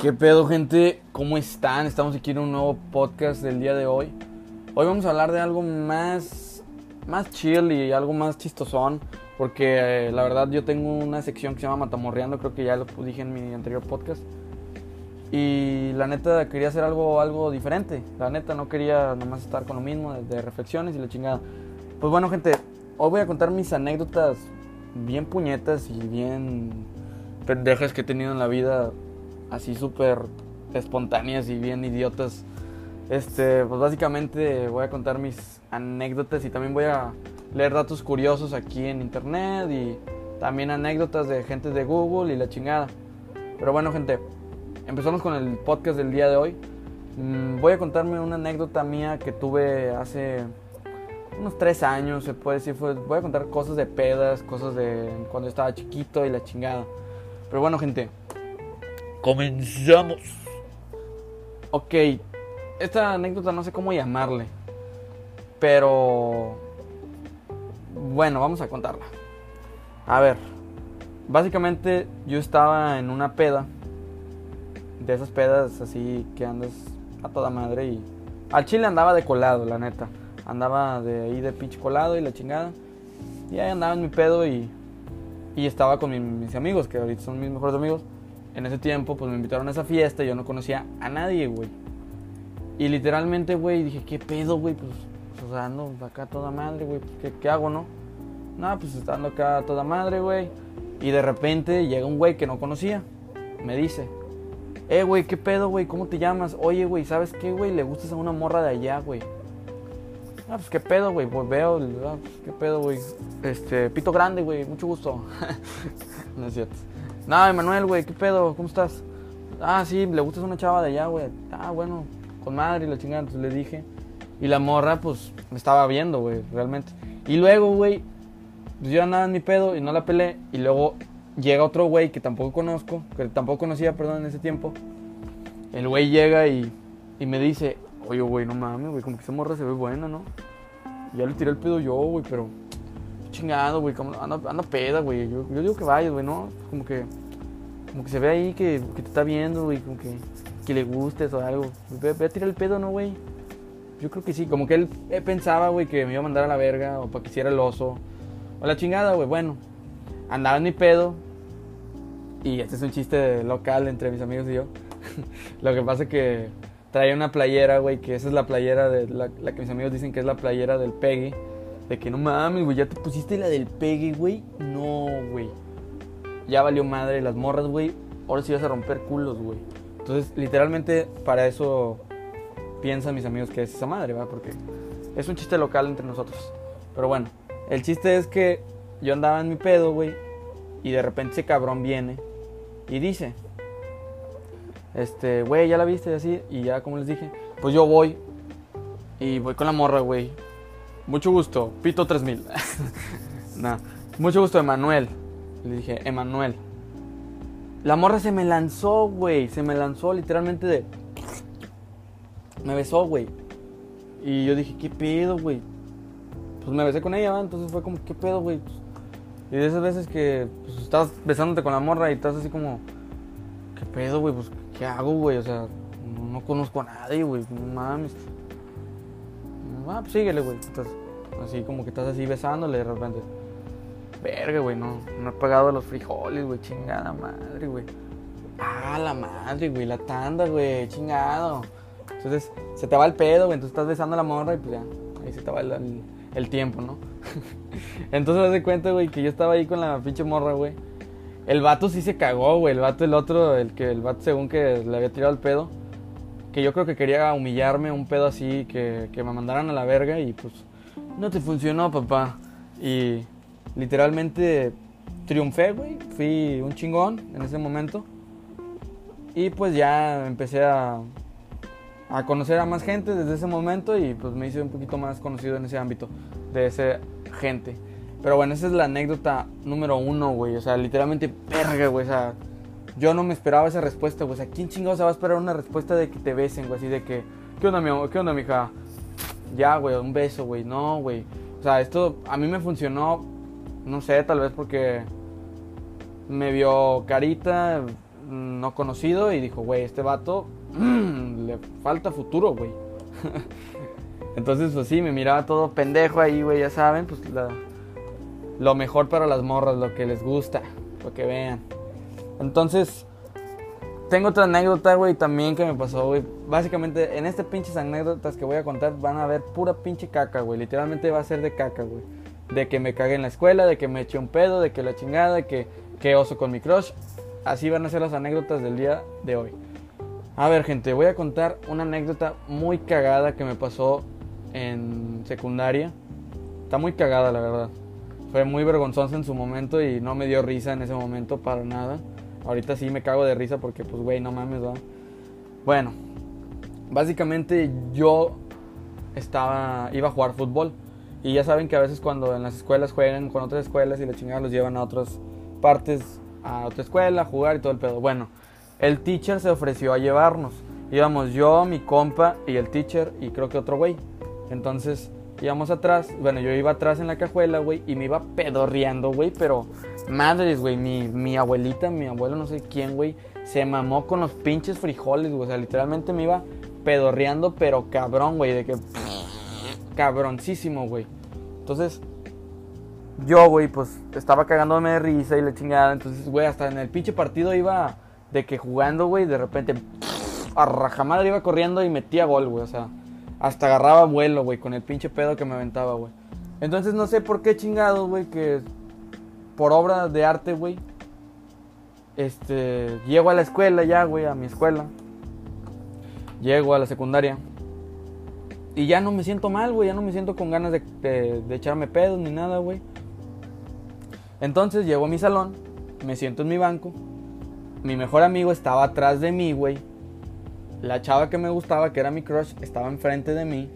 ¿Qué pedo, gente? ¿Cómo están? Estamos aquí en un nuevo podcast del día de hoy. Hoy vamos a hablar de algo más, más chill y algo más chistosón. Porque eh, la verdad yo tengo una sección que se llama Matamorreando, creo que ya lo dije en mi anterior podcast. Y la neta quería hacer algo, algo diferente. La neta no quería nomás estar con lo mismo, de, de reflexiones y la chingada. Pues bueno, gente, hoy voy a contar mis anécdotas bien puñetas y bien pendejas que he tenido en la vida así súper espontáneas y bien idiotas. Este, pues básicamente voy a contar mis anécdotas y también voy a leer datos curiosos aquí en internet y también anécdotas de gente de Google y la chingada. Pero bueno, gente, empezamos con el podcast del día de hoy. Mm, voy a contarme una anécdota mía que tuve hace unos tres años, se puede decir. voy a contar cosas de pedas, cosas de cuando estaba chiquito y la chingada. Pero bueno, gente, Comenzamos. Ok, esta anécdota no sé cómo llamarle, pero bueno, vamos a contarla. A ver, básicamente yo estaba en una peda, de esas pedas así que andas a toda madre y al chile andaba de colado, la neta. Andaba de ahí de pinche colado y la chingada. Y ahí andaba en mi pedo y, y estaba con mis amigos, que ahorita son mis mejores amigos en ese tiempo, pues me invitaron a esa fiesta y yo no conocía a nadie, güey. Y literalmente, güey, dije, ¿qué pedo, güey? Pues, pues, o sea, ando acá toda madre, güey. Pues, ¿qué, hago, no? No, pues estando acá toda madre, güey. Y de repente llega un güey que no conocía. Me dice, eh, güey, ¿qué pedo, güey? ¿Cómo te llamas? Oye, güey, ¿sabes qué, güey? Le gustas a una morra de allá, güey. Ah, pues qué pedo, güey. Pues veo, ah, pues, qué pedo, güey. Este, pito grande, güey. Mucho gusto. no es cierto. No, Emanuel, güey, ¿qué pedo? ¿Cómo estás? Ah, sí, le gustas una chava de allá, güey. Ah, bueno, con madre y la chingada, entonces le dije. Y la morra, pues, me estaba viendo, güey, realmente. Y luego, güey, pues yo andaba en mi pedo y no la pelé. Y luego llega otro güey que tampoco conozco, que tampoco conocía, perdón, en ese tiempo. El güey llega y, y me dice, oye, güey, no mames, güey, como que esa morra se ve buena, ¿no? Y ya le tiré el pedo yo, güey, pero chingado, güey, anda, anda peda, güey. Yo, yo, digo que vayas, güey, ¿no? Como que, como que se ve ahí que, que te está viendo, güey, como que, que le gustes o algo. Ve, a tirar el pedo, ¿no, güey? Yo creo que sí, como que él pensaba, güey, que me iba a mandar a la verga o para que hiciera el oso. O la chingada, güey, bueno. Andaba en mi pedo. Y este es un chiste local entre mis amigos y yo. Lo que pasa es que traía una playera, güey, que esa es la playera de la, la, que mis amigos dicen que es la playera del Peggy. De que no mames, güey, ya te pusiste la del pegue, güey. No, güey. Ya valió madre las morras, güey. Ahora sí vas a romper culos, güey. Entonces, literalmente, para eso piensan mis amigos que es esa madre, ¿va? Porque es un chiste local entre nosotros. Pero bueno, el chiste es que yo andaba en mi pedo, güey. Y de repente ese cabrón viene y dice: Este, güey, ya la viste y así. Y ya, como les dije, pues yo voy. Y voy con la morra, güey. Mucho gusto, Pito 3000. nah, mucho gusto, Emanuel. Le dije, Emanuel. La morra se me lanzó, güey. Se me lanzó literalmente de. Me besó, güey. Y yo dije, ¿qué pedo, güey? Pues me besé con ella, ¿va? Entonces fue como, ¿qué pedo, güey? Y de esas veces que pues, estás besándote con la morra y estás así como, ¿qué pedo, güey? Pues, ¿qué hago, güey? O sea, no, no conozco a nadie, güey. No mames ah, pues síguele, güey. así como que estás así besándole de repente. Verga, güey, no, no he pagado los frijoles, güey, chingada madre, güey. Ah, la madre, güey, la tanda, güey, chingado. Entonces, se te va el pedo, güey, entonces estás besando a la morra y pues ya, ahí se te va el, tiempo, ¿no? entonces, haz de cuenta, güey, que yo estaba ahí con la pinche morra, güey. El vato sí se cagó, güey, el vato, el otro, el que, el vato según que le había tirado el pedo que yo creo que quería humillarme, un pedo así, que, que me mandaran a la verga y pues no te funcionó, papá. Y literalmente triunfé, güey. Fui un chingón en ese momento. Y pues ya empecé a, a conocer a más gente desde ese momento y pues me hice un poquito más conocido en ese ámbito de esa gente. Pero bueno, esa es la anécdota número uno, güey. O sea, literalmente, verga, güey. O sea, yo no me esperaba esa respuesta, güey. O sea, ¿quién chingado se va a esperar una respuesta de que te besen, güey? Así de que, ¿qué onda, mi amor? ¿Qué onda, mija? Ya, güey, un beso, güey. No, güey. O sea, esto a mí me funcionó, no sé, tal vez porque me vio carita, no conocido y dijo, güey, este vato mm, le falta futuro, güey. Entonces, pues sí, me miraba todo pendejo ahí, güey, ya saben, pues lo mejor para las morras, lo que les gusta, lo que vean. Entonces, tengo otra anécdota, güey, también que me pasó, güey. Básicamente, en este pinches anécdotas que voy a contar van a ver pura pinche caca, güey. Literalmente va a ser de caca, güey. De que me cagué en la escuela, de que me eché un pedo, de que la chingada, de que, que oso con mi crush. Así van a ser las anécdotas del día de hoy. A ver, gente, voy a contar una anécdota muy cagada que me pasó en secundaria. Está muy cagada, la verdad. Fue muy vergonzosa en su momento y no me dio risa en ese momento para nada. Ahorita sí me cago de risa porque, pues, güey, no mames, ¿verdad? Bueno, básicamente yo estaba, iba a jugar fútbol. Y ya saben que a veces cuando en las escuelas juegan con otras escuelas y la chingada los llevan a otras partes, a otra escuela, a jugar y todo el pedo. Bueno, el teacher se ofreció a llevarnos. Íbamos yo, mi compa y el teacher y creo que otro güey. Entonces íbamos atrás, bueno, yo iba atrás en la cajuela, güey, y me iba pedorreando, güey, pero madres, güey, mi, mi abuelita, mi abuelo, no sé quién, güey, se mamó con los pinches frijoles, güey, o sea, literalmente me iba pedorreando, pero cabrón, güey, de que cabroncísimo, güey. Entonces, yo, güey, pues estaba cagándome de risa y la chingada, entonces, güey, hasta en el pinche partido iba de que jugando, güey, de repente a rajamadre iba corriendo y metía gol, güey, o sea, hasta agarraba vuelo, güey, con el pinche pedo que me aventaba, güey. Entonces no sé por qué chingados, güey, que por obra de arte, güey, este, llego a la escuela ya, güey, a mi escuela. Llego a la secundaria. Y ya no me siento mal, güey, ya no me siento con ganas de, de echarme pedos ni nada, güey. Entonces llego a mi salón, me siento en mi banco. Mi mejor amigo estaba atrás de mí, güey la chava que me gustaba, que era mi crush, estaba enfrente de mí.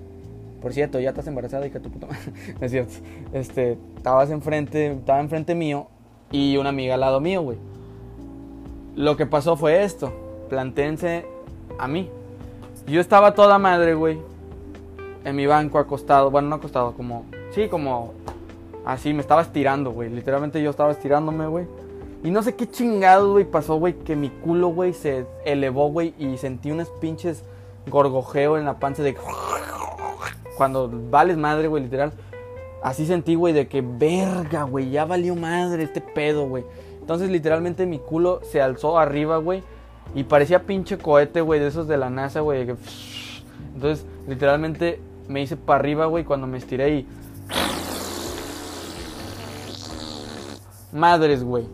Por cierto, ya estás embarazada y que tu puta madre. es cierto. Este, estabas enfrente, estaba enfrente mío y una amiga al lado mío, güey. Lo que pasó fue esto. Plantéense a mí. Yo estaba toda madre, güey. En mi banco acostado. Bueno, no acostado, como. Sí, como. Así, me estaba estirando, güey. Literalmente yo estaba estirándome, güey. Y no sé qué chingado, güey, pasó, güey, que mi culo, güey, se elevó, güey, y sentí unas pinches gorgojeo en la panza de... Cuando vales madre, güey, literal. Así sentí, güey, de que verga, güey, ya valió madre este pedo, güey. Entonces, literalmente mi culo se alzó arriba, güey. Y parecía pinche cohete, güey, de esos de la NASA, güey. Entonces, literalmente me hice para arriba, güey, cuando me estiré y... Madres, güey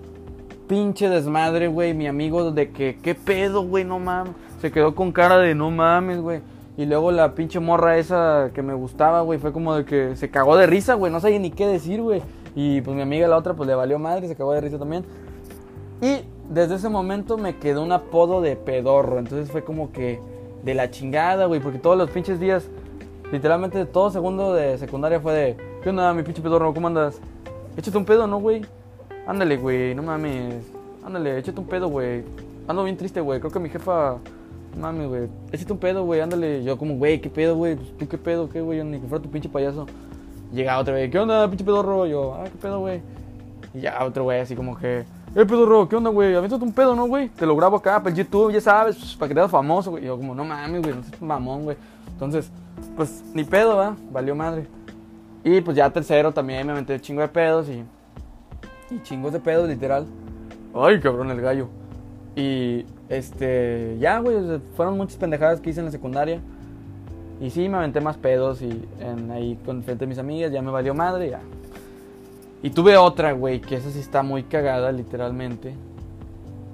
pinche desmadre, güey. Mi amigo de que, ¿qué pedo, güey? No mames. Se quedó con cara de no mames, güey. Y luego la pinche morra esa que me gustaba, güey, fue como de que se cagó de risa, güey. No sabía ni qué decir, güey. Y pues mi amiga la otra, pues le valió madre, se cagó de risa también. Y desde ese momento me quedó un apodo de pedorro. Entonces fue como que de la chingada, güey. Porque todos los pinches días, literalmente todo segundo de secundaria fue de, ¿qué onda, mi pinche pedorro? ¿Cómo andas? Échate un pedo, ¿no, güey? Ándale, güey, no mames. Ándale, échate un pedo, güey. Ando bien triste, güey. Creo que mi jefa. No mames, güey. Échate un pedo, güey. Ándale. Yo, como, güey, ¿qué pedo, güey? Pues, ¿Tú qué pedo, qué, güey? Ni que fuera tu pinche payaso. Llega otra vez. ¿Qué onda, pinche pedorro? Yo, ah, ¿qué pedo, güey? Y ya otro güey, así como que. Eh, pedorro, ¿qué onda, güey? Aviéntate un pedo, ¿no, güey? Te lo grabo acá para el YouTube, ya sabes, pues, para que te hagas famoso, güey. Yo, como, no mames, güey, no seas mamón, güey. Entonces, pues, ni pedo, ¿va? Valió madre. Y pues ya tercero también me metí chingo de pedos y y chingos de pedos, literal. Ay, cabrón, el gallo. Y este, ya, güey, fueron muchas pendejadas que hice en la secundaria. Y sí, me aventé más pedos y en, ahí con frente de mis amigas, ya me valió madre, ya. Y tuve otra, güey, que esa sí está muy cagada, literalmente.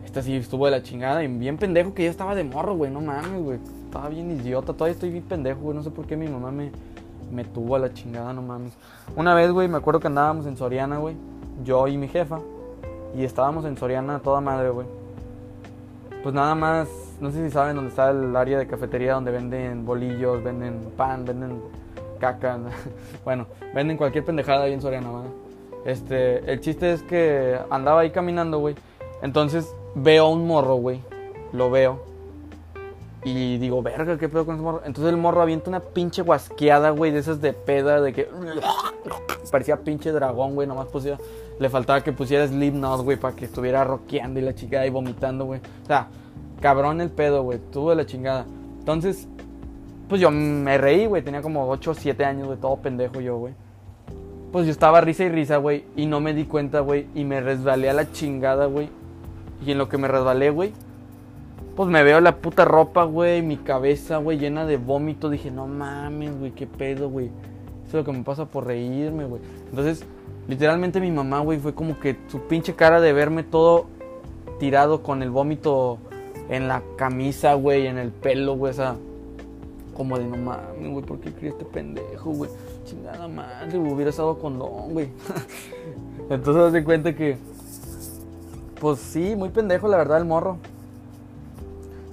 Esta sí estuvo de la chingada y bien pendejo que yo estaba de morro, güey, no mames, güey. Estaba bien idiota, todavía estoy bien pendejo, güey, no sé por qué mi mamá me, me tuvo a la chingada, no mames. Una vez, güey, me acuerdo que andábamos en Soriana, güey yo y mi jefa. Y estábamos en Soriana toda madre, güey. Pues nada más, no sé si saben dónde está el área de cafetería donde venden bolillos, venden pan, venden caca. bueno, venden cualquier pendejada ahí en Soriana, güey. Este, el chiste es que andaba ahí caminando, güey. Entonces veo un morro, güey. Lo veo. Y digo, verga, ¿qué pedo con ese morro? Entonces el morro avienta una pinche guasqueada, güey, de esas de peda, de que. Parecía pinche dragón, güey, nomás pusía Le faltaba que pusiera Slipknot, güey, para que estuviera rockeando y la chingada y vomitando, güey. O sea, cabrón el pedo, güey. Tuvo la chingada. Entonces, pues yo me reí, güey. Tenía como 8 o 7 años, güey. Todo pendejo yo, güey. Pues yo estaba risa y risa, güey. Y no me di cuenta, güey. Y me resbalé a la chingada, güey. Y en lo que me resbalé, güey. Pues me veo la puta ropa, güey. Mi cabeza, güey, llena de vómito. Dije, no mames, güey. ¿Qué pedo, güey? Eso es lo que me pasa por reírme, güey. Entonces, literalmente mi mamá, güey, fue como que su pinche cara de verme todo tirado con el vómito en la camisa, güey, en el pelo, güey. O sea, como de no mames, güey, ¿por qué crié este pendejo, güey? Chingada madre, güey, hubiera estado con don, güey. Entonces, se cuenta que. Pues sí, muy pendejo, la verdad, el morro.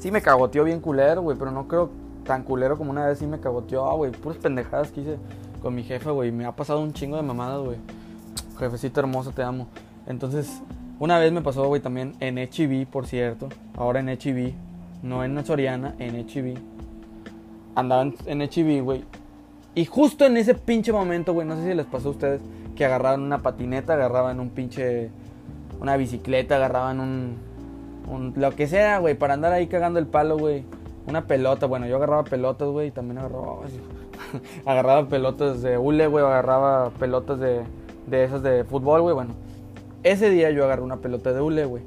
Sí, me cagoteó bien culero, güey, pero no creo tan culero como una vez sí me cagoteó, güey. Puras pendejadas que hice con mi jefe, güey. Me ha pasado un chingo de mamadas, güey. Jefecito hermoso, te amo. Entonces, una vez me pasó, güey, también en HB, por cierto. Ahora en HB. No en Soriana, en HB. Andaba en HB, güey. Y justo en ese pinche momento, güey, no sé si les pasó a ustedes, que agarraban una patineta, agarraban un pinche. Una bicicleta, agarraban un. Lo que sea, güey, para andar ahí cagando el palo, güey. Una pelota, bueno, yo agarraba pelotas, güey, y también agarraba. agarraba pelotas de hule, güey, agarraba pelotas de, de esas de fútbol, güey, bueno. Ese día yo agarré una pelota de hule, güey.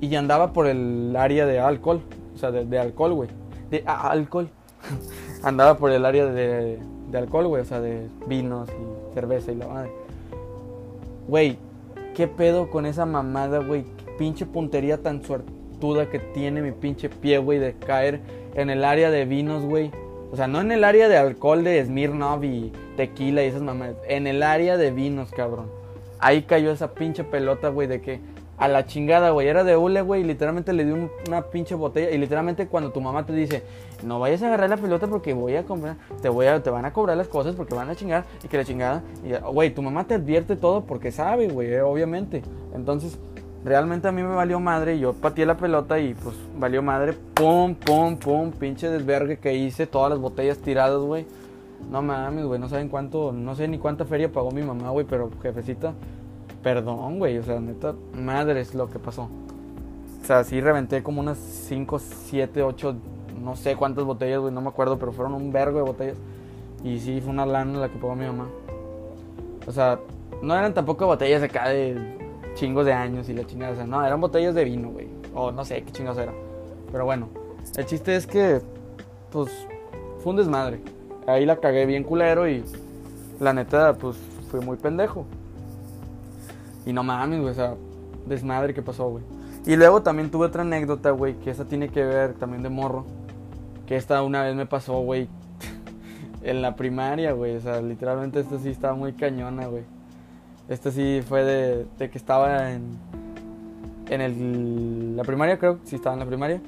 Y andaba por el área de alcohol, o sea, de, de alcohol, güey. De ah, alcohol. andaba por el área de, de alcohol, güey, o sea, de vinos y cerveza y la madre. Güey, ¿qué pedo con esa mamada, güey? ¿Qué pinche puntería tan suertuda que tiene mi pinche pie, güey, de caer en el área de vinos, güey. O sea, no en el área de alcohol de Smirnoff y tequila y esas mamadas. En el área de vinos, cabrón. Ahí cayó esa pinche pelota, güey, de que a la chingada, güey. Era de hule, güey. Y literalmente le dio una pinche botella. Y literalmente cuando tu mamá te dice, no vayas a agarrar la pelota porque voy a comprar, te voy a, te van a cobrar las cosas porque van a chingar y que la chingada. Güey, tu mamá te advierte todo porque sabe, güey, obviamente. Entonces, realmente a mí me valió madre. Yo pateé la pelota y pues valió madre. Pum, pum, pum. Pinche desvergue que hice. Todas las botellas tiradas, güey. No mames, güey. No saben cuánto, no sé ni cuánta feria pagó mi mamá, güey. Pero jefecita, perdón, güey. O sea, neta, madre es lo que pasó. O sea, sí reventé como unas 5, 7, 8, no sé cuántas botellas, güey. No me acuerdo, pero fueron un vergo de botellas. Y sí, fue una lana la que pagó mi mamá. O sea, no eran tampoco botellas acá de chingos de años y la chingada. O sea, no, eran botellas de vino, güey. O no sé qué chingados era. Pero bueno, el chiste es que, pues, fue un desmadre. Ahí la cagué bien culero y la neta, pues, fui muy pendejo. Y no mames, güey, o sea, desmadre que pasó, güey. Y luego también tuve otra anécdota, güey, que esa tiene que ver también de morro. Que esta una vez me pasó, güey, en la primaria, güey. O sea, literalmente esta sí estaba muy cañona, güey. Esta sí fue de, que estaba en, en el, la primaria, creo, sí estaba en la primaria.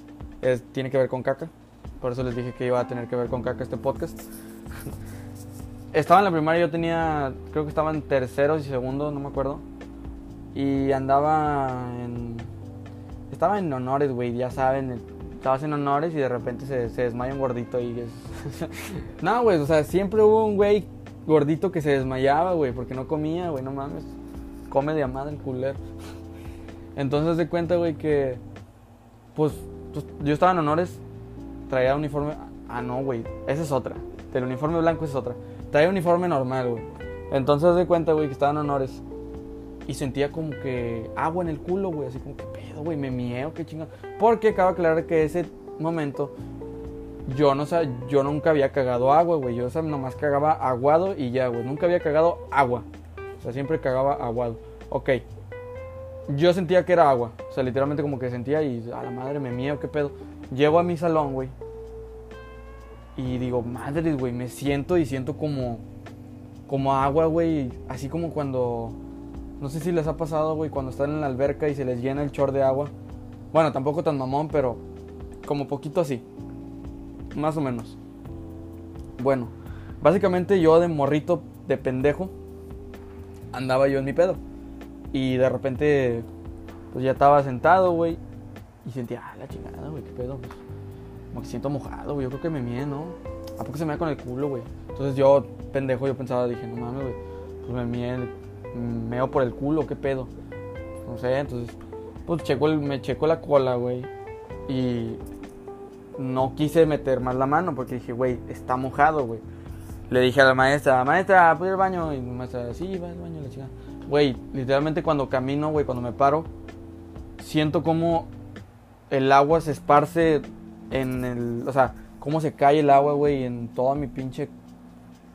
Tiene que ver con caca. Por eso les dije que iba a tener que ver con caca este podcast. estaba en la primaria, yo tenía, creo que estaba en terceros y segundos, no me acuerdo. Y andaba en... Estaba en honores, güey, ya saben. Estabas en honores y de repente se, se desmaya un gordito y no, güey, o sea, siempre hubo un güey gordito que se desmayaba, güey, porque no comía, güey, no mames. Come de amada el culero. Entonces de cuenta, güey, que... Pues, pues, yo estaba en honores, traía uniforme... Ah, no, güey, esa es otra. Del uniforme blanco es otra. Traía uniforme normal, güey. Entonces de cuenta, güey, que estaba en honores y sentía como que agua en el culo, güey, así como que pedo, güey, me mieo, qué chingada. Porque acaba de aclarar que ese momento yo no sé, yo nunca había cagado agua, güey, yo o sea, nomás cagaba aguado y ya, güey, nunca había cagado agua. O sea, siempre cagaba aguado. Ok. Yo sentía que era agua, o sea, literalmente como que sentía y a la madre me mieo, qué pedo. Llego a mi salón, güey. Y digo, madre, güey, me siento y siento como como agua, güey, así como cuando no sé si les ha pasado, güey, cuando están en la alberca y se les llena el chor de agua. Bueno, tampoco tan mamón, pero como poquito así. Más o menos. Bueno, básicamente yo de morrito, de pendejo, andaba yo en mi pedo. Y de repente, pues ya estaba sentado, güey. Y sentía, ah, la chingada, güey, qué pedo. Pues, como que siento mojado, güey. Yo creo que me mía, ¿no? ¿A poco se me da con el culo, güey? Entonces yo, pendejo, yo pensaba, dije, no mames, güey. Pues me mía meo por el culo, qué pedo. No sé, entonces, pues checo el, me checo la cola, güey. Y no quise meter más la mano porque dije, güey, está mojado, güey. Le dije a la maestra, maestra, ¿puedo ir al baño? Y la maestra, sí, va al baño, la chica. Güey, literalmente cuando camino, güey, cuando me paro, siento como el agua se esparce en el. O sea, cómo se cae el agua, güey, en toda mi pinche.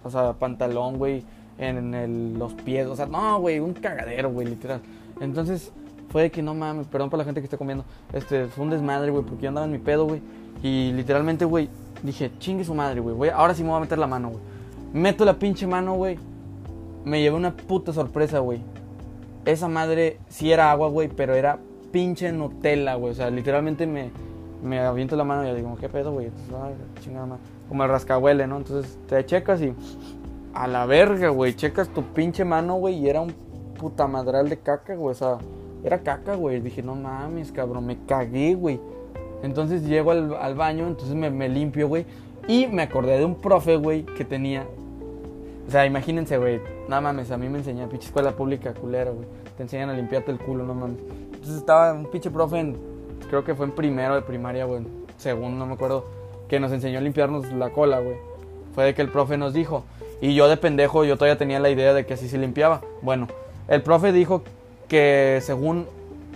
O sea, pantalón, güey, en el, los pies. O sea, no, güey, un cagadero, güey, literal. Entonces, fue de que no mames, perdón por la gente que está comiendo. Este, fue un desmadre, güey, porque yo andaba en mi pedo, güey. Y literalmente, güey, dije, chingue su madre, güey. Ahora sí me voy a meter la mano, güey. Meto la pinche mano, güey. Me llevé una puta sorpresa, güey. Esa madre sí era agua, güey, pero era pinche Nutella, güey. O sea, literalmente me, me aviento la mano y digo, ¿qué pedo, güey? Como el rascahuele, ¿no? Entonces te checas y a la verga, güey. Checas tu pinche mano, güey, y era un puta madral de caca, güey. O sea, era caca, güey. Dije, no mames, cabrón, me cagué, güey. Entonces llego al, baño, entonces me, limpio, güey. Y me acordé de un profe, güey, que tenía. O sea, imagínense, güey. No mames, a mí me enseñó, pinche escuela pública culera, güey. Te enseñan a limpiarte el culo, no mames. Entonces estaba un pinche profe en. Creo que fue en primero de primaria, güey. Segundo, no me acuerdo. Que nos enseñó a limpiarnos la cola, güey. Fue de que el profe nos dijo. Y yo de pendejo, yo todavía tenía la idea de que así se limpiaba. Bueno, el profe dijo que según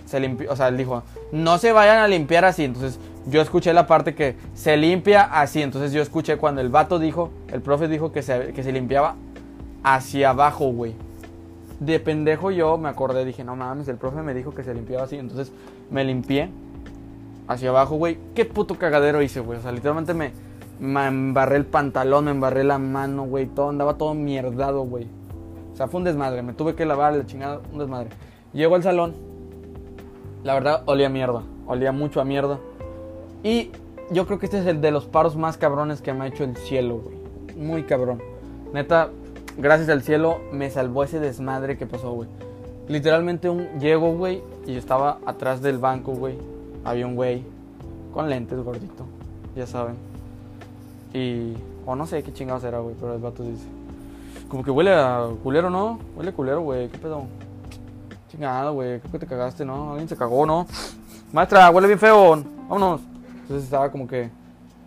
se limpió, o sea, él dijo, no se vayan a limpiar así. Entonces yo escuché la parte que se limpia así. Entonces yo escuché cuando el vato dijo, el profe dijo que se, que se limpiaba hacia abajo, güey. De pendejo yo me acordé, dije, no mames, el profe me dijo que se limpiaba así. Entonces me limpié hacia abajo, güey. Qué puto cagadero hice, güey. O sea, literalmente me, me embarré el pantalón, me embarré la mano, güey. Todo, andaba todo mierdado, güey. O sea, fue un desmadre. Me tuve que lavar la chingada, un desmadre. Llego al salón la verdad, olía mierda. Olía mucho a mierda. Y yo creo que este es el de los paros más cabrones que me ha hecho el cielo, güey. Muy cabrón. Neta, gracias al cielo me salvó ese desmadre que pasó, güey. Literalmente un llego, güey, y estaba atrás del banco, güey. Había un güey con lentes, gordito. Ya saben. Y... O no sé qué chingados era, güey, pero el vato dice... Como que huele a culero, ¿no? Huele a culero, güey. ¿Qué pedo? Chingado, güey, creo que te cagaste, ¿no? Alguien se cagó, ¿no? Maestra, huele bien feo, vámonos. Entonces estaba como que.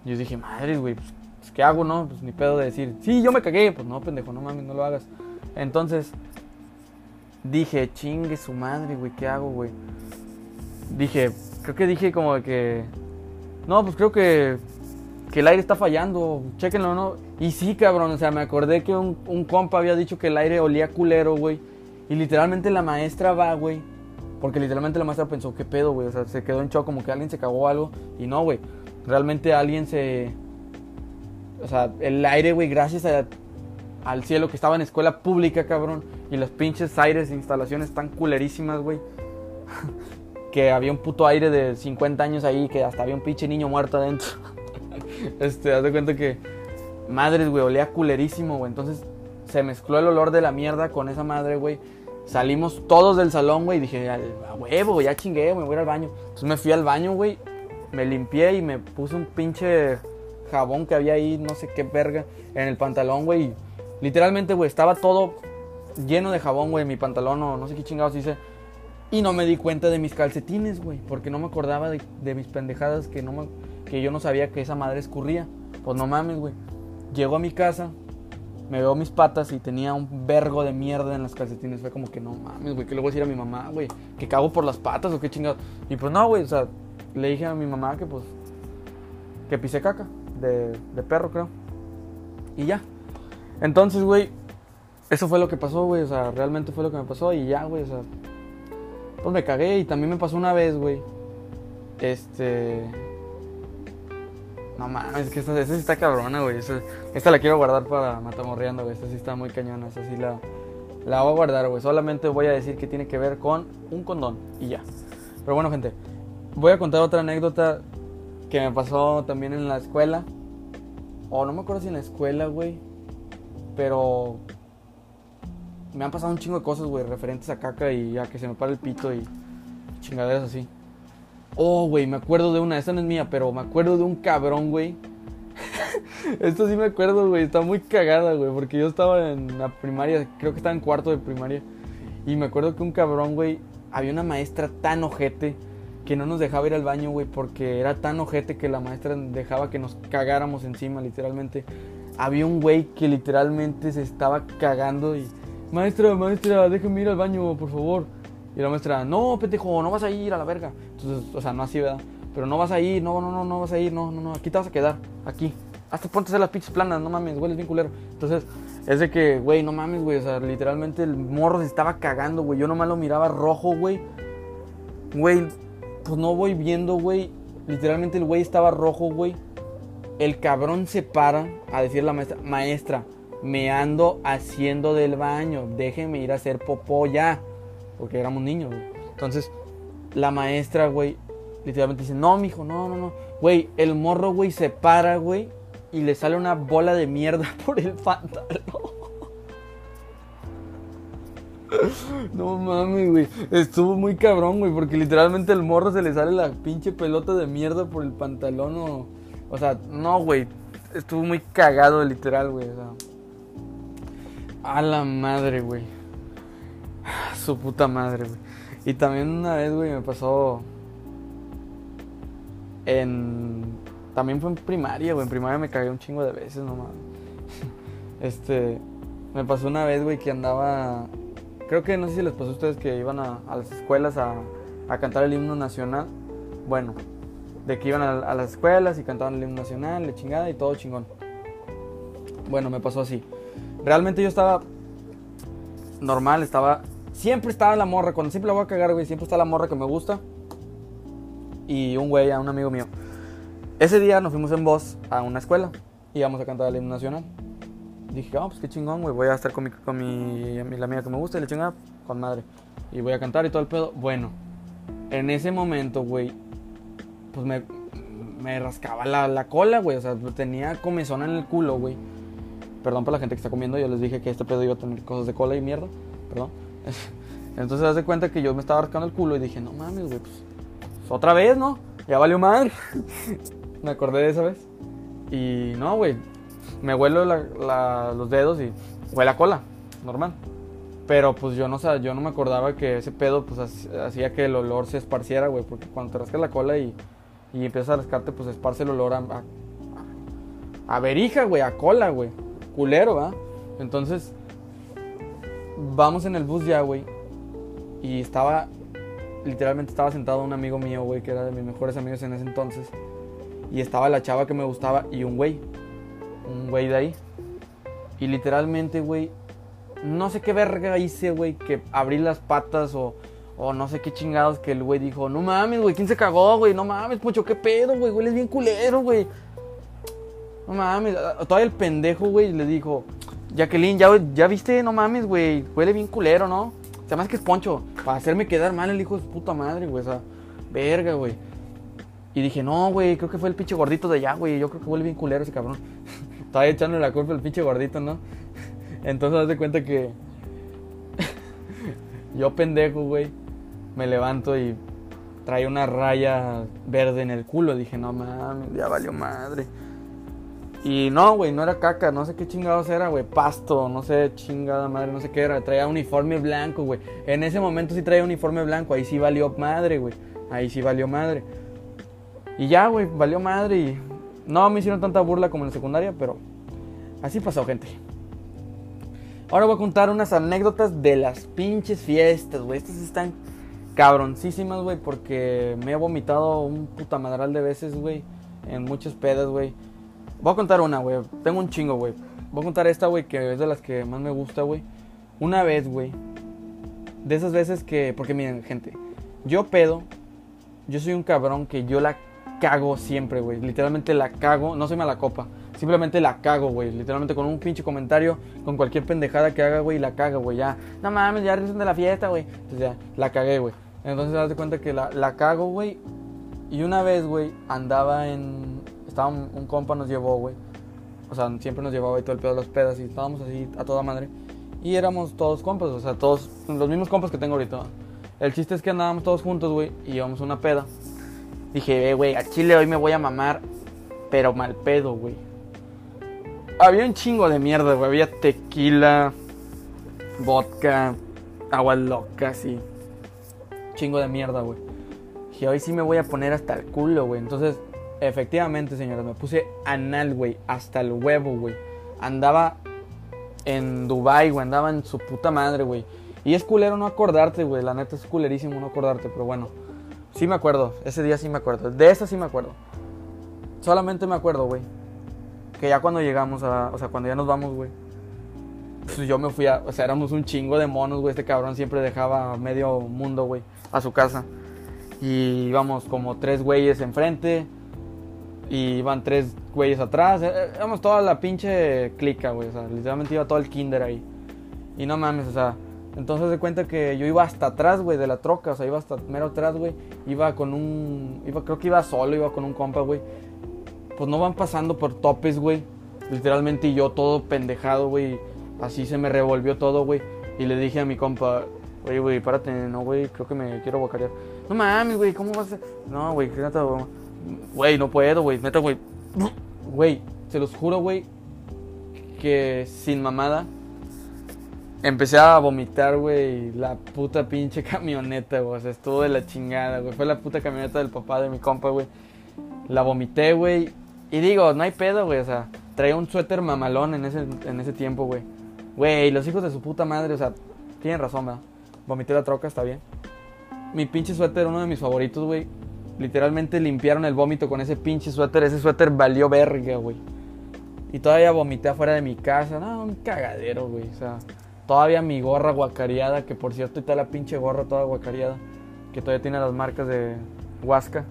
Yo dije, madre, güey, pues, pues, ¿qué hago, no? Pues ni pedo de decir, sí, yo me cagué. Pues no, pendejo, no mames, no lo hagas. Entonces dije, chingue su madre, güey, ¿qué hago, güey? Dije, creo que dije como que. No, pues creo que. Que el aire está fallando, chéquenlo, ¿no? Y sí, cabrón, o sea, me acordé que un compa había dicho que el aire olía culero, güey. Y literalmente la maestra va, güey. Porque literalmente la maestra pensó, ¿qué pedo, güey? O sea, se quedó en shock, como que alguien se cagó algo. Y no, güey. Realmente alguien se. O sea, el aire, güey, gracias al cielo que estaba en escuela pública, cabrón. Y los pinches aires instalaciones tan culerísimas, güey. que había un puto aire de 50 años ahí, que hasta había un pinche niño muerto adentro. este, haz de cuenta que. Madres, güey, olía culerísimo, güey. Entonces se mezcló el olor de la mierda con esa madre, güey. Salimos todos del salón, güey, y dije, a huevo, ya chingué, me voy al baño. Entonces me fui al baño, güey, me limpié y me puse un pinche jabón que había ahí, no sé qué verga, en el pantalón, güey. Literalmente, güey, estaba todo lleno de jabón, güey, mi pantalón o no sé qué chingados hice. Y no me di cuenta de mis calcetines, güey, porque no me acordaba de, mis pendejadas que, no que yo no sabía que esa madre escurría. Pues no mames, güey. Llego a mi casa, me veo mis patas y tenía un vergo de mierda en las calcetines. Fue como que no mames, güey, ¿qué le voy a decir a mi mamá, güey? ¿Que cago por las patas o qué chingados? Y pues no, güey, o sea, le dije a mi mamá que pues, que pisé caca de, de perro, creo. Y ya. Entonces, güey, eso fue lo que pasó, güey, o sea, realmente fue lo que me pasó y ya, güey, o sea, pues me cagué y también me pasó una vez, güey. Este no mames, es que esta, sí está cabrona, güey. Esta, la quiero guardar para matamorreando, güey. Esta sí está muy cañona. Esta sí la, la voy a guardar, güey. Solamente voy a decir que tiene que ver con un condón y ya. Pero bueno, gente. Voy a contar otra anécdota que me pasó también en la escuela. O no me acuerdo si en la escuela, güey. Pero me han pasado un chingo de cosas, güey, referentes a caca y a que se me para el pito y chingaderas así. Oh, güey, me acuerdo de una. Esta no es mía, pero me acuerdo de un cabrón, güey. Esto sí me acuerdo, güey. Está muy cagada, güey. Porque yo estaba en la primaria, creo que estaba en cuarto de primaria. Y me acuerdo que un cabrón, güey, había una maestra tan ojete que no nos dejaba ir al baño, güey, porque era tan ojete que la maestra dejaba que nos cagáramos encima, literalmente. Había un güey que literalmente se estaba cagando y... Maestra, maestra, déjeme ir al baño, por favor. Y la maestra, no, pendejo, no vas a ir a la verga. Entonces, o sea, no así, ¿verdad? Pero no vas a ir, no, no, no, no vas a ir, no, no, no, aquí te vas a quedar, aquí. Hasta ponte a hacer las pinches planas, no mames, hueles bien culero. Entonces, es de que, güey, no mames, güey, o sea, literalmente el morro se estaba cagando, güey. Yo nomás lo miraba rojo, güey. Güey, pues no voy viendo, güey. Literalmente el güey estaba rojo, güey. El cabrón se para a decirle a la maestra, maestra, me ando haciendo del baño, déjeme ir a hacer popó ya. Porque éramos niños, güey. Entonces, la maestra, güey, literalmente dice, no, mijo, no, no, no. Güey, el morro, güey, se para, güey, y le sale una bola de mierda por el pantalón. No mames, güey. Estuvo muy cabrón, güey, porque literalmente el morro se le sale la pinche pelota de mierda por el pantalón o... O sea, no, güey. Estuvo muy cagado, literal, güey. O sea... A la madre, güey. Su puta madre, güey. Y también una vez, güey, me pasó... En... También fue en primaria, güey. En primaria me cagué un chingo de veces, no. Este... Me pasó una vez, güey, que andaba Creo que no sé si les pasó a ustedes que iban a, las escuelas a, cantar el himno nacional. Bueno, de que iban a, las escuelas y cantaban el himno nacional, le chingada y todo chingón. Bueno, me pasó así. Realmente yo estaba normal, estaba. Siempre estaba la morra. Cuando siempre la voy a cagar, güey, siempre está la morra que me gusta. Y un güey, a un amigo mío. Ese día nos fuimos en voz a una escuela y íbamos a cantar el himno nacional dije, oh, pues qué chingón, güey, voy a estar con, mi, con mi, la amiga que me gusta y le chingada, con madre. Y voy a cantar y todo el pedo. Bueno, en ese momento, güey, pues me, me rascaba la, la cola, güey, o sea, tenía comezón en el culo, güey. Perdón por la gente que está comiendo, yo les dije que este pedo iba a tener cosas de cola y mierda, perdón. Entonces, hace cuenta que yo me estaba rascando el culo y dije, no mames, güey, pues, otra vez, ¿no? Ya valió madre. me acordé de esa vez. Y no, güey, me huelo los dedos y huele a cola, normal. Pero pues yo no, yo no me acordaba que ese pedo pues hacía que el olor se esparciera, güey. Porque cuando te rascas la cola y, y empiezas a rascarte, pues esparce el olor a, a, a verija, güey, a cola, güey. Culero, ¿va? Entonces, vamos en el bus ya, güey. Y estaba, literalmente estaba sentado un amigo mío, güey, que era de mis mejores amigos en ese entonces. Y estaba la chava que me gustaba y un güey un güey de ahí. Y literalmente, güey, no sé qué verga hice, güey, que abrí las patas o, o no sé qué chingados que el güey dijo, no mames, güey, ¿quién se cagó, güey? No mames, mucho, qué pedo, güey, güey, es bien culero, güey. No mames, todavía el pendejo, güey, le dijo, Jacqueline, ya, ya viste, no mames, güey, huele bien culero, ¿no? O sea, más que es poncho, para hacerme quedar mal el hijo de puta madre, güey, o sea, verga, güey. Y dije, no, güey, creo que fue el pinche gordito de allá, güey, yo creo que huele bien culero ese cabrón. Estaba echando la culpa al pinche gordito, ¿no? Entonces, haz de cuenta que. yo, pendejo, güey, me levanto y trae una raya verde en el culo. Dije, no mames, ya valió madre. Y no, güey, no era caca, no sé qué chingados era, güey, pasto, no sé, chingada madre, no sé qué era. Traía uniforme blanco, güey. En ese momento sí traía uniforme blanco, ahí sí valió madre, güey. Ahí sí valió madre. Y ya, güey, valió madre y no me hicieron tanta burla como en la secundaria, pero así pasó, gente. Ahora voy a contar unas anécdotas de las pinches fiestas, güey. Estas están cabroncísimas, güey, porque me he vomitado un puta madral de veces, güey, en muchas pedas, güey. Voy a contar una, güey. Tengo un chingo, güey. Voy a contar esta, güey, que es de las que más me gusta, güey. Una vez, güey. De esas veces que... Porque miren, gente. Yo pedo. Yo soy un cabrón que yo la cago siempre, güey. Literalmente la cago. No soy mala copa. Simplemente la cago, güey. Literalmente con un pinche comentario, con cualquier pendejada que haga, güey, la cago, güey. Ya, no mames, ya recién de la fiesta, güey. Entonces ya, la cagué, güey. Entonces, das cuenta que la, la cago, güey. Y una vez, güey, andaba en. Estaba un, compa, nos llevó, güey. O sea, siempre nos llevaba y todo el pedo de las pedas y estábamos así a toda madre. Y éramos todos compas, o sea, todos los mismos compas que tengo ahorita. El chiste es que andábamos todos juntos, güey, y íbamos una peda. Dije, eh, güey, a Chile hoy me voy a mamar, pero mal pedo, güey. Había un chingo de mierda, güey. Había tequila, vodka, Agua loca, sí. Chingo de mierda, güey. Y hoy sí me voy a poner hasta el culo, güey. Entonces, efectivamente, señores, me puse anal, güey. Hasta el huevo, güey. Andaba en Dubai, güey. Andaba en su puta madre, güey. Y es culero no acordarte, güey. La neta es culerísimo no acordarte, pero bueno. Sí me acuerdo. Ese día sí me acuerdo. De esa sí me acuerdo. Solamente me acuerdo, güey. Que ya cuando llegamos a... O sea, cuando ya nos vamos, güey. Pues yo me fui a... O sea, éramos un chingo de monos, güey. Este cabrón siempre dejaba medio mundo, güey. A su casa. Y íbamos como tres güeyes enfrente. Y iban tres güeyes atrás. Éramos toda la pinche clica, güey. O sea, literalmente iba todo el kinder ahí. Y no mames, o sea... Entonces de cuenta que yo iba hasta atrás, güey, de la troca, o sea, iba hasta mero atrás, güey. Iba con un iba creo que iba solo, iba con un compa, güey. Pues no van pasando por topes, güey. Literalmente y yo todo pendejado, güey. Así se me revolvió todo, güey. Y le dije a mi compa, "Oye, güey, párate, no, güey, creo que me quiero bocarear." No mames, güey, ¿cómo vas a No, güey, neta, güey, no puedo, güey, neta, güey. Güey, se los juro, güey, que sin mamada Empecé a vomitar, güey, la puta pinche camioneta, güey. O sea, estuvo de la chingada, güey. Fue la puta camioneta del papá de mi compa, güey. La vomité, güey. Y digo, no hay pedo, güey. O sea, traía un suéter mamalón en ese, en ese tiempo, güey. Güey, los hijos de su puta madre, o sea, tienen razón, ¿verdad? Vomité la troca, está bien. Mi pinche suéter, uno de mis favoritos, güey. Literalmente limpiaron el vómito con ese pinche suéter. Ese suéter valió verga, güey. Y todavía vomité afuera de mi casa. No, un cagadero, güey. O sea, Todavía mi gorra guacareada, que por cierto está la pinche gorra toda guacareada, que todavía tiene las marcas de Huasca.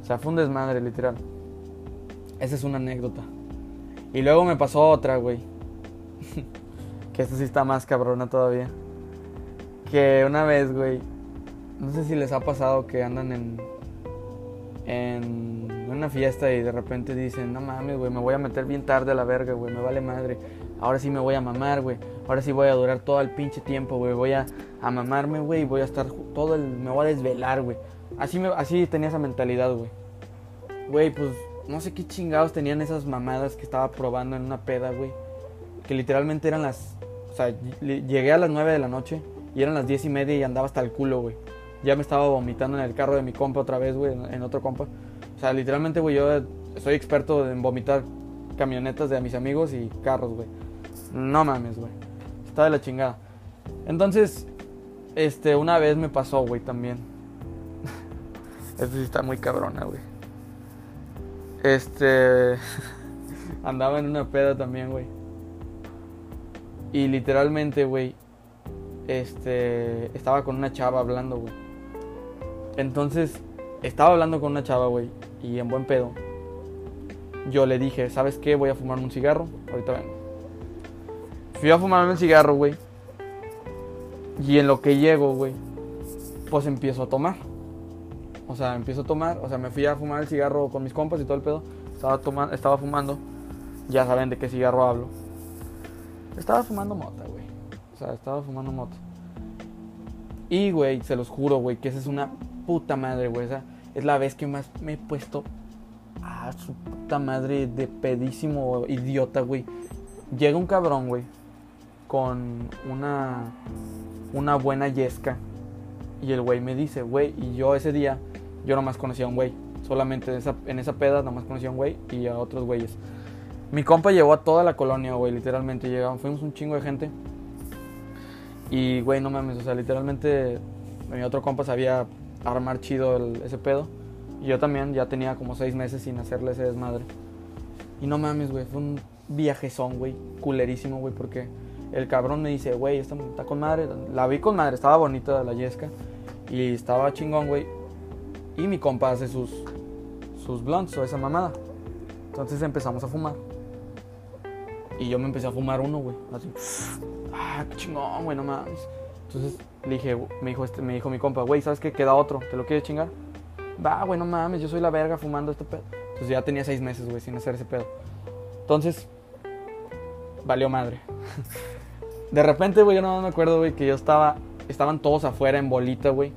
O sea, fue un desmadre, literal. Esa es una anécdota. Y luego me pasó otra, güey. que esta sí está más cabrona todavía. Que una vez, güey. No sé si les ha pasado que andan en. En una fiesta y de repente dicen, no mames, güey, me voy a meter bien tarde a la verga, güey, me vale madre. Ahora sí me voy a mamar, güey ahora sí voy a durar todo el pinche tiempo, güey. Voy a, a mamarme, güey, voy a estar todo el... Me voy a desvelar, güey. Así, así tenía esa mentalidad, güey. Güey, pues no sé qué chingados tenían esas mamadas que estaba probando en una peda, güey. Que literalmente eran las... O sea, llegué a las 9 de la noche y eran las 10 y media y andaba hasta el culo, güey. Ya me estaba vomitando en el carro de mi compa otra vez, güey, en otro compa. O sea, literalmente, güey, yo soy experto en vomitar camionetas de mis amigos y carros, güey. No mames, güey. Está de la chingada. Entonces, este, una vez me pasó, güey, también. Esto sí está muy cabrona, güey. Este. andaba en una peda también, güey. Y literalmente, güey. Este. Estaba con una chava hablando, güey. Entonces, estaba hablando con una chava, güey. Y en buen pedo. Yo le dije, ¿sabes qué? Voy a fumarme un cigarro. Ahorita vengo. Fui a fumarme un cigarro, güey. Y en lo que llego, güey, pues empiezo a tomar. O sea, empiezo a tomar. O sea, me fui a fumar el cigarro con mis compas y todo el pedo. Estaba, tomando, estaba fumando. Ya saben de qué cigarro hablo. Estaba fumando mota, güey. O sea, estaba fumando mota. Y, güey, se los juro, güey, que esa es una puta madre, güey. Esa es la vez que más me he puesto a su puta madre de pedísimo idiota, güey. Llega un cabrón, güey con una, una buena yesca. Y el güey me dice, güey, y yo ese día, yo nomás conocía a un güey. Solamente en esa, en esa peda nomás conocía a un güey y a otros güeyes. Mi compa llevó a toda la colonia, güey, literalmente. Llegamos, fuimos un chingo de gente. Y, güey, no mames, o sea, literalmente mi otro compa sabía armar chido ese pedo. Y yo también, ya tenía como seis meses sin hacerle ese desmadre. Y no mames, güey, fue un viajezón, güey, culerísimo, güey, porque el cabrón me dice, güey, está, con madre. La vi con madre, estaba bonita la yesca. Y estaba chingón, güey. Y mi compa hace sus, sus blunts o esa mamada. Entonces empezamos a fumar. Y yo me empecé a fumar uno, güey. Así, ah, chingón, güey, no mames. Entonces le dije, me dijo, este, me dijo mi compa, güey, ¿sabes qué? Queda otro, ¿te lo quieres chingar? Va, güey, no mames, yo soy la verga fumando este pedo. Entonces ya tenía seis meses, güey, sin hacer ese pedo. Entonces, valió madre. De repente, güey, yo no me acuerdo, güey, que yo estaba. Estaban todos afuera en bolita, güey.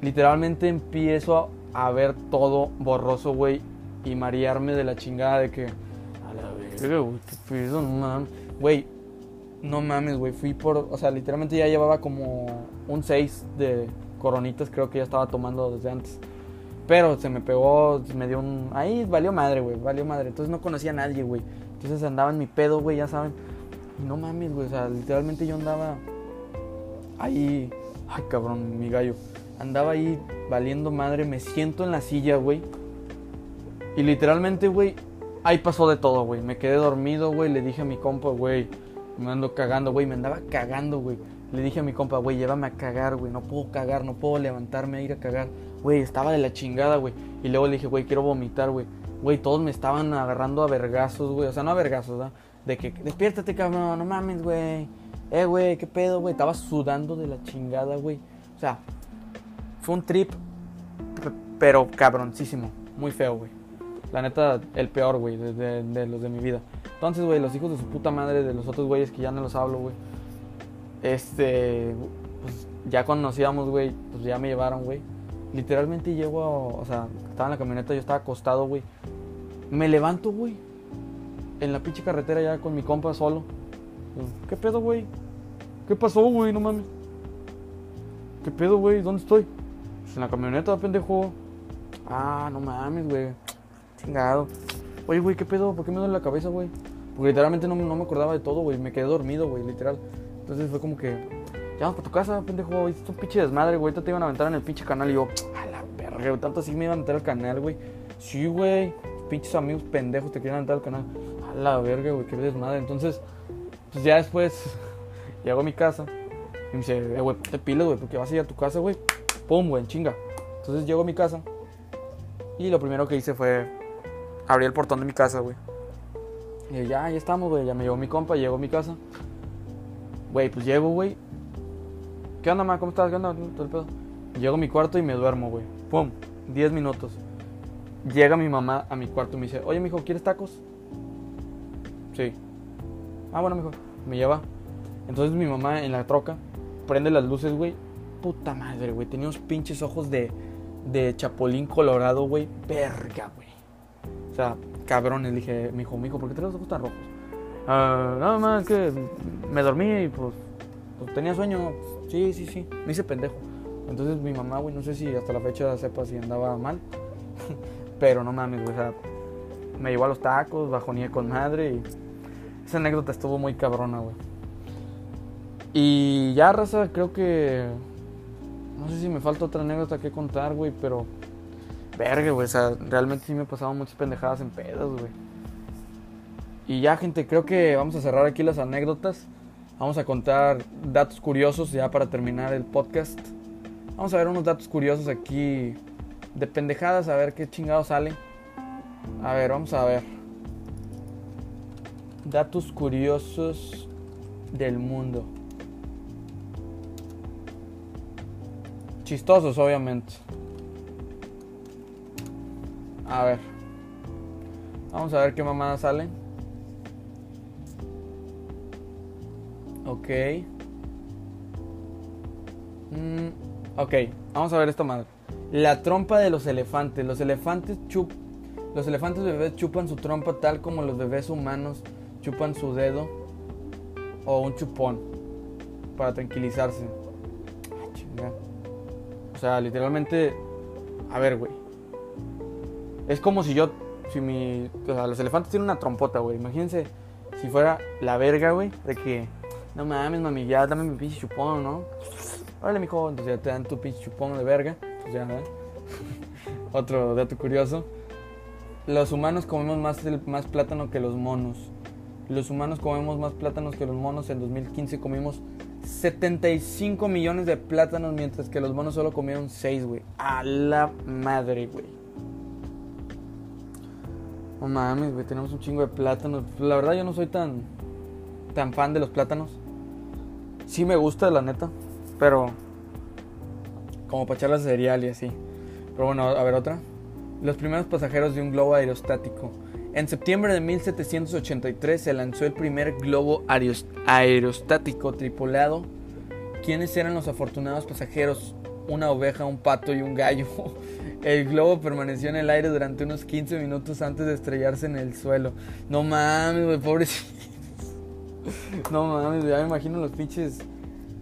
Literalmente empiezo a ver todo borroso, güey. Y marearme de la chingada de que. A la verga, güey, qué pedo, man. Güey, No mames, güey. Fui por. O sea, literalmente ya llevaba como un 6 de coronitas, creo que ya estaba tomando desde antes. Pero se me pegó, me dio un. Ahí valió madre, güey. Valió madre. Entonces no conocía a nadie, güey. Entonces andaba en mi pedo, güey, ya saben. Y no mames, güey. O sea, literalmente yo andaba ahí. Ay, cabrón, mi gallo. Andaba ahí valiendo madre. Me siento en la silla, güey. Y literalmente, güey, ahí pasó de todo, güey. Me quedé dormido, güey. Le dije a mi compa, güey, me ando cagando, güey. Me andaba cagando, güey. Le dije a mi compa, güey, llévame a cagar, güey. No puedo cagar, no puedo levantarme a ir a cagar. Güey, estaba de la chingada, güey. Y luego le dije, güey, quiero vomitar, güey. Güey, todos me estaban agarrando a vergazos, güey. O sea, no a vergazos, ¿verdad? De que, despiértate, cabrón, no mames, güey. Eh, güey, qué pedo, güey. Estaba sudando de la chingada, güey. O sea, fue un trip, pero cabroncísimo. Muy feo, güey. La neta, el peor, güey, de, de, los de mi vida. Entonces, güey, los hijos de su puta madre, de los otros güeyes que ya no los hablo, güey. Este, pues ya conocíamos, güey, pues ya me llevaron, güey. Literalmente llego, o sea, estaba en la camioneta, yo estaba acostado, güey. Me levanto, güey. En la pinche carretera ya con mi compa solo. ¿Qué pedo, güey? ¿Qué pasó, güey? No mames. ¿Qué pedo, güey? ¿Dónde estoy? Pues en la camioneta, pendejo. Ah, no mames, güey. Chingado. Oye, güey, ¿qué pedo? ¿Por qué me duele la cabeza, güey? Literalmente no, no me acordaba de todo, güey. Me quedé dormido, güey, literal. Entonces fue como que, ya vamos para tu casa, pendejo. Esto es un pinche desmadre, güey. Ahorita te iban a aventar en el pinche canal. Y yo, a la verga, güey. Tanto así me iban a meter al canal, güey. Sí, güey. Pinches amigos pendejos te quieren aventar al canal. A la verga, güey. Qué desmadre. Entonces, pues ya después, llego a mi casa. Y me dice, eh, güey, te piles, güey, porque vas a ir a tu casa, güey. Pum, güey, chinga. Entonces llego a mi casa. Y lo primero que hice fue abrí el portón de mi casa, güey. Y ya, ya estamos, güey. Ya me llevó mi compa, llegó a mi casa. Güey, pues llego, güey. ¿Qué onda, ma? ¿Cómo estás? ¿Qué onda? Todo el pedo. Llego a mi cuarto y me duermo, güey. Pum, 10 minutos. Llega mi mamá a mi cuarto y me dice, oye, mijo, ¿quieres tacos? Sí. Ah, bueno, mijo. Me lleva. Entonces mi mamá en la troca prende las luces, güey. Puta madre, güey. Tenía unos pinches ojos de, de chapulín colorado, güey. Verga, güey. O sea, cabrones. Le dije, mi hijo, ¿por qué te los ojos tan rojos? Uh, nada más que me dormí y pues, pues tenía sueño. Sí, sí, sí. Me hice pendejo. Entonces mi mamá, güey, no sé si hasta la fecha sepa si andaba mal. Pero no mames, güey. O sea, me llevó a los tacos, bajoné con madre y esa anécdota estuvo muy cabrona, güey. Y ya, raza, creo que. No sé si me falta otra anécdota que contar, güey, pero verga, güey. O sea, realmente sí me pasaban muchas pendejadas en pedos, güey. Y ya, gente, creo que vamos a cerrar aquí las anécdotas. Vamos a contar datos curiosos ya para terminar el podcast. Vamos a ver unos datos curiosos aquí de pendejadas, a ver qué chingados salen. A ver, vamos a ver. Datos curiosos del mundo. Chistosos, obviamente. A ver. Vamos a ver qué mamada sale. Ok. Mm, ok, vamos a ver esto madre. La trompa de los elefantes. Los elefantes chup los elefantes bebés chupan su trompa tal como los bebés humanos chupan su dedo o un chupón para tranquilizarse. Ah, o sea, literalmente, a ver, güey. Es como si yo, si mi, o sea, los elefantes tienen una trompota, güey. Imagínense si fuera la verga, güey, de que, no mames, mami, ya dame mi pinche chupón, ¿no? Órale, mijo, entonces ya te dan tu pinche chupón de verga. Pues ya, ¿no? Otro dato curioso. Los humanos comemos más, más plátano que los monos. Los humanos comemos más plátanos que los monos. En 2015 comimos 75 millones de plátanos, mientras que los monos solo comieron 6, güey. A la madre, güey. No mames, güey, tenemos un chingo de plátanos. La verdad yo no soy tan tan fan de los plátanos. Sí me gusta, la neta, pero como para echarlas cereal y así. Pero bueno, a ver otra. Los primeros pasajeros de un globo aerostático. En septiembre de 1783 se lanzó el primer globo aerostático tripulado. ¿Quiénes eran los afortunados pasajeros? Una oveja, un pato y un gallo. El globo permaneció en el aire durante unos 15 minutos antes de estrellarse en el suelo. No mames, güey, pobrecito. no mames, ya me imagino los pinches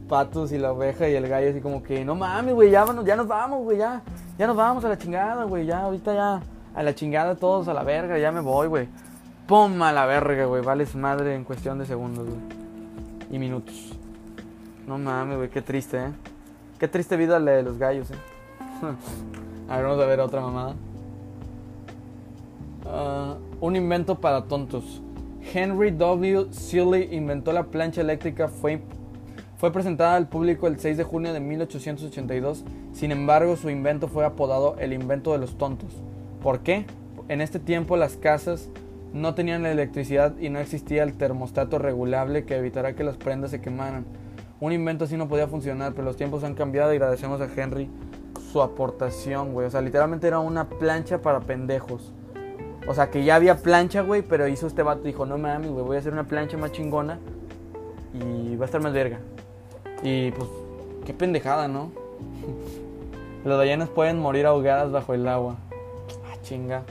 patos y la oveja y el gallo así como que, no mames, güey, ya, ya nos vamos, güey, ya, ya nos vamos a la chingada, güey, ya, ahorita ya, a la chingada todos, a la verga, ya me voy, güey. Pum, a la verga, güey, vales madre en cuestión de segundos, güey. Y minutos. No mames, güey, qué triste, eh. Qué triste vida la de los gallos, eh. a ver, a ver otra mamada. Ah, un invento para tontos. Henry W. Seeley inventó la plancha eléctrica. Fue, fue presentada al público el 6 de junio de 1882. Sin embargo, su invento fue apodado el invento de los tontos. ¿Por qué? En este tiempo las casas no tenían electricidad y no existía el termostato regulable que evitara que las prendas se quemaran. Un invento así no podía funcionar, pero los tiempos han cambiado y agradecemos a Henry su aportación, güey. O sea, literalmente era una plancha para pendejos. O sea, que ya había plancha, güey, pero hizo este vato. Dijo, no mames, güey, voy a hacer una plancha más chingona y va a estar más verga. Y pues, qué pendejada, ¿no? Las ballenas pueden morir ahogadas bajo el agua. Ah, chinga.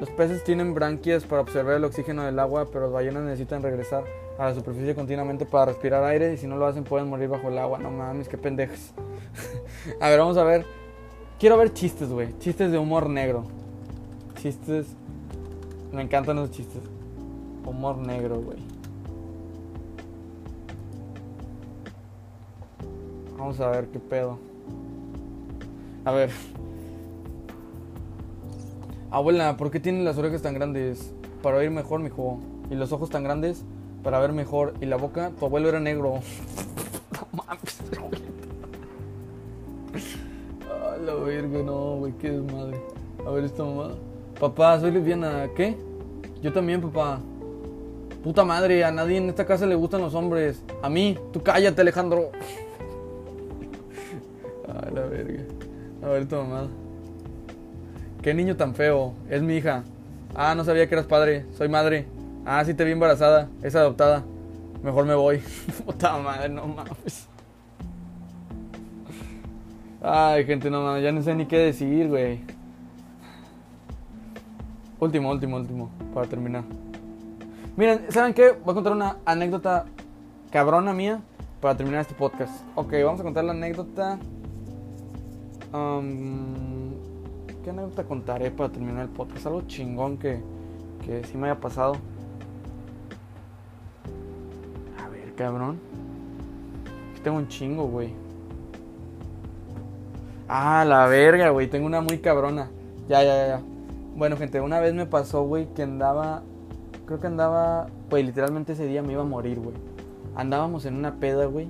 Los peces tienen branquias para observar el oxígeno del agua, pero las ballenas necesitan regresar a la superficie continuamente para respirar aire y si no lo hacen pueden morir bajo el agua. No mames, qué pendejas. a ver, vamos a ver. Quiero ver chistes, güey. Chistes de humor negro. Chistes me encantan los chistes. Humor negro, güey. Vamos a ver qué pedo. A ver. Abuela, ¿por qué tiene las orejas tan grandes? Para oír mejor, mi mijo. Y los ojos tan grandes para ver mejor. Y la boca, tu abuelo era negro. no mames, A la verga, no, güey, qué desmadre. A ver esta mamada. Papá, soy lesbiana. ¿Qué? Yo también, papá. Puta madre, a nadie en esta casa le gustan los hombres. A mí, tú cállate, Alejandro. Ay, la verga. A ver, tu mamá. Qué niño tan feo. Es mi hija. Ah, no sabía que eras padre. Soy madre. Ah, sí te vi embarazada. Es adoptada. Mejor me voy. Puta madre, no mames. Ay, gente, no mames. Ya no sé ni qué decir, güey. Último, último, último, para terminar. Miren, ¿saben qué? Voy a contar una anécdota cabrona mía para terminar este podcast. Ok, vamos a contar la anécdota. Um, ¿Qué anécdota contaré para terminar el podcast? Algo chingón que, que sí me haya pasado. A ver, cabrón. Aquí tengo un chingo, güey. Ah, la verga, güey. Tengo una muy cabrona. Ya, ya, ya. Bueno, gente, una vez me pasó, güey, que andaba. Creo que andaba. Güey, literalmente ese día me iba a morir, güey. Andábamos en una peda, güey.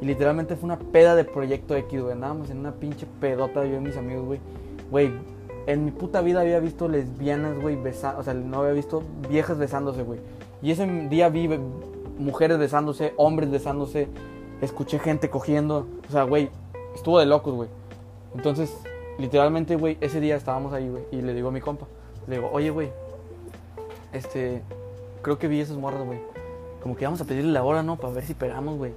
Y literalmente fue una peda de Proyecto X, güey. Andábamos en una pinche pedota yo y mis amigos, güey. Güey, en mi puta vida había visto lesbianas, güey, besando. O sea, no había visto viejas besándose, güey. Y ese día vi mujeres besándose, hombres besándose. Escuché gente cogiendo. O sea, güey, estuvo de locos, güey. Entonces, Literalmente, güey, ese día estábamos ahí, güey, y le digo a mi compa, le digo, oye, güey, este, creo que vi esas morras, güey. Como que vamos a pedirle la hora, ¿no? Para ver si pegamos, güey.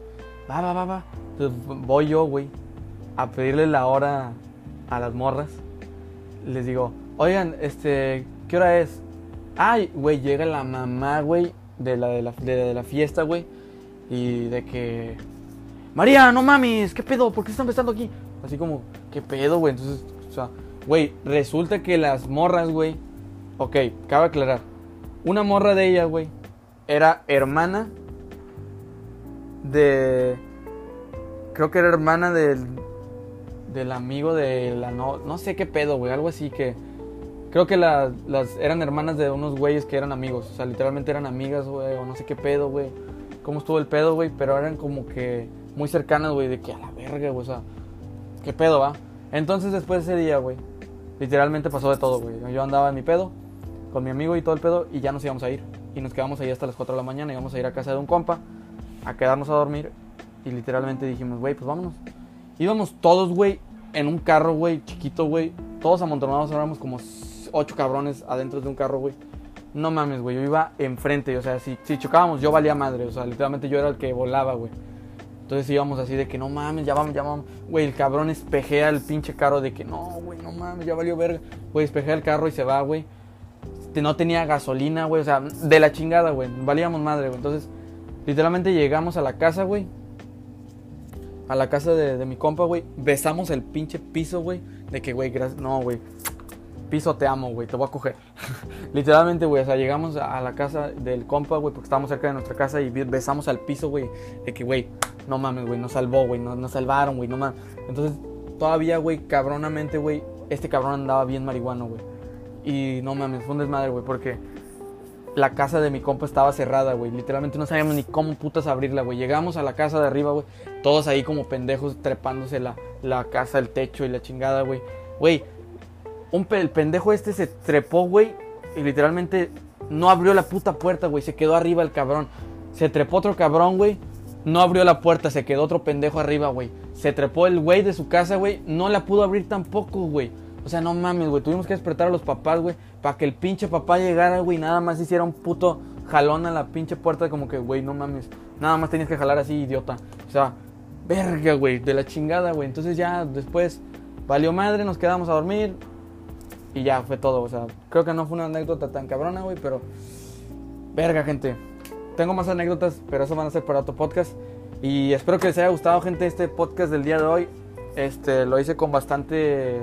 Va, va, va, va. Entonces voy yo, güey, a pedirle la hora a las morras. Les digo, oigan, este, ¿qué hora es? Ay, güey, llega la mamá, güey, de la, de la, de la fiesta, güey. Y de que... María, no mames, ¿qué pedo? ¿Por qué están empezando aquí? Así como, ¿qué pedo, güey? Entonces, o sea, güey, resulta que las morras, güey. Ok, cabe aclarar. Una morra de ella, güey, era hermana de. Creo que era hermana del. Del amigo de la. No, no sé qué pedo, güey. Algo así que. Creo que las eran hermanas de unos güeyes que eran amigos. O sea, literalmente eran amigas, güey. O no sé qué pedo, güey. Cómo estuvo el pedo, güey. Pero eran como que muy cercanas, güey. De que a la verga, güey. O sea, ¿Qué pedo, va? Entonces después de ese día, güey, literalmente pasó de todo, güey. Yo andaba en mi pedo, con mi amigo y todo el pedo, y ya nos íbamos a ir. Y nos quedamos ahí hasta las 4 de la mañana, íbamos a ir a casa de un compa, a quedarnos a dormir. Y literalmente dijimos, güey, pues vámonos. Íbamos todos, güey, en un carro, güey, chiquito, güey. Todos amontonados, éramos como ocho cabrones adentro de un carro, güey. No mames, güey, yo iba enfrente, o sea, si, si chocábamos yo valía madre, o sea, literalmente yo era el que volaba, güey. Entonces íbamos así de que no mames, ya vamos, ya vamos. Güey, el cabrón espejea el pinche carro de que no, güey, no mames, ya valió verga. Güey, espejea el carro y se va, güey. No tenía gasolina, güey, o sea, de la chingada, güey. Valíamos madre, güey. Entonces Literalmente llegamos a la casa, güey. A la casa de mi compa, güey. Besamos el pinche piso, güey. De que, güey, gracias. No, güey. Piso, te amo, güey. Te voy a coger. Literalmente, güey. O sea, llegamos a la casa del compa, güey. Porque estábamos cerca de nuestra casa. Y besamos al piso, güey. De que, güey, no mames, güey. Nos salvó, güey. Nos, salvaron, güey. No mames. Entonces, todavía, güey, cabronamente, güey. Este cabrón andaba bien marihuano, güey. Y no mames, fue un desmadre, güey. Porque la casa de mi compa estaba cerrada, güey. Literalmente no sabíamos ni cómo putas abrirla, güey. Llegamos a la casa de arriba, güey. Todos ahí como pendejos trepándose la, la casa, el techo y la chingada, güey. Güey, el pendejo este se trepó, güey. Y literalmente no abrió la puta puerta, güey. Se quedó arriba el cabrón. Se trepó otro cabrón, güey. No abrió la puerta, se quedó otro pendejo arriba, güey. Se trepó el güey de su casa, güey. No la pudo abrir tampoco, güey. O sea, no mames, güey. Tuvimos que despertar a los papás, güey. Para que el pinche papá llegara, güey. Nada más hiciera un puto jalón a la pinche puerta. Como que, güey, no mames. Nada más tenías que jalar así, idiota. O sea, verga, güey. De la chingada, güey. Entonces ya después valió madre. Nos quedamos a dormir. Y ya fue todo. O sea, creo que no fue una anécdota tan cabrona, güey. Pero, verga, gente. Tengo más anécdotas, pero eso van a ser para otro podcast. Y espero que les haya gustado, gente, este podcast del día de hoy. Este, lo hice con bastante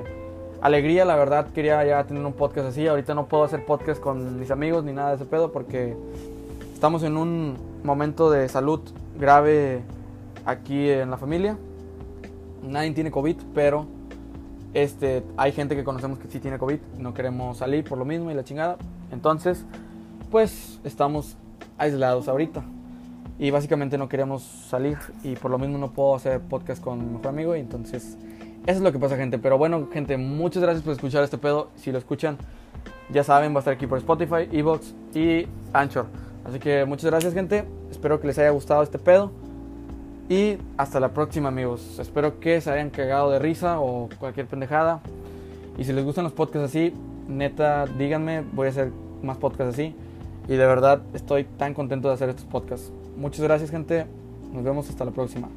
alegría, la verdad quería ya tener un podcast así. Ahorita no puedo hacer podcast con mis amigos ni nada de ese pedo porque estamos en un momento de salud grave aquí en la familia. Nadie tiene COVID, pero este, hay gente que conocemos que sí tiene COVID. No queremos salir por lo mismo y la chingada. Entonces, pues estamos aislados ahorita. Y básicamente no queremos salir y por lo mismo no puedo hacer podcast con mi mejor amigo. Y entonces eso es lo que pasa, gente. Pero bueno, gente, muchas gracias por escuchar este pedo. Si lo escuchan, ya saben, va a estar aquí por Spotify, Evox y Anchor. Así que muchas gracias, gente. Espero que les haya gustado este pedo. Y hasta la próxima, amigos. Espero que se hayan cagado de risa o cualquier pendejada. Y si les gustan los podcasts así, neta, díganme. Voy a hacer más podcasts así. Y de verdad estoy tan contento de hacer estos podcasts. Muchas gracias gente. Nos vemos hasta la próxima.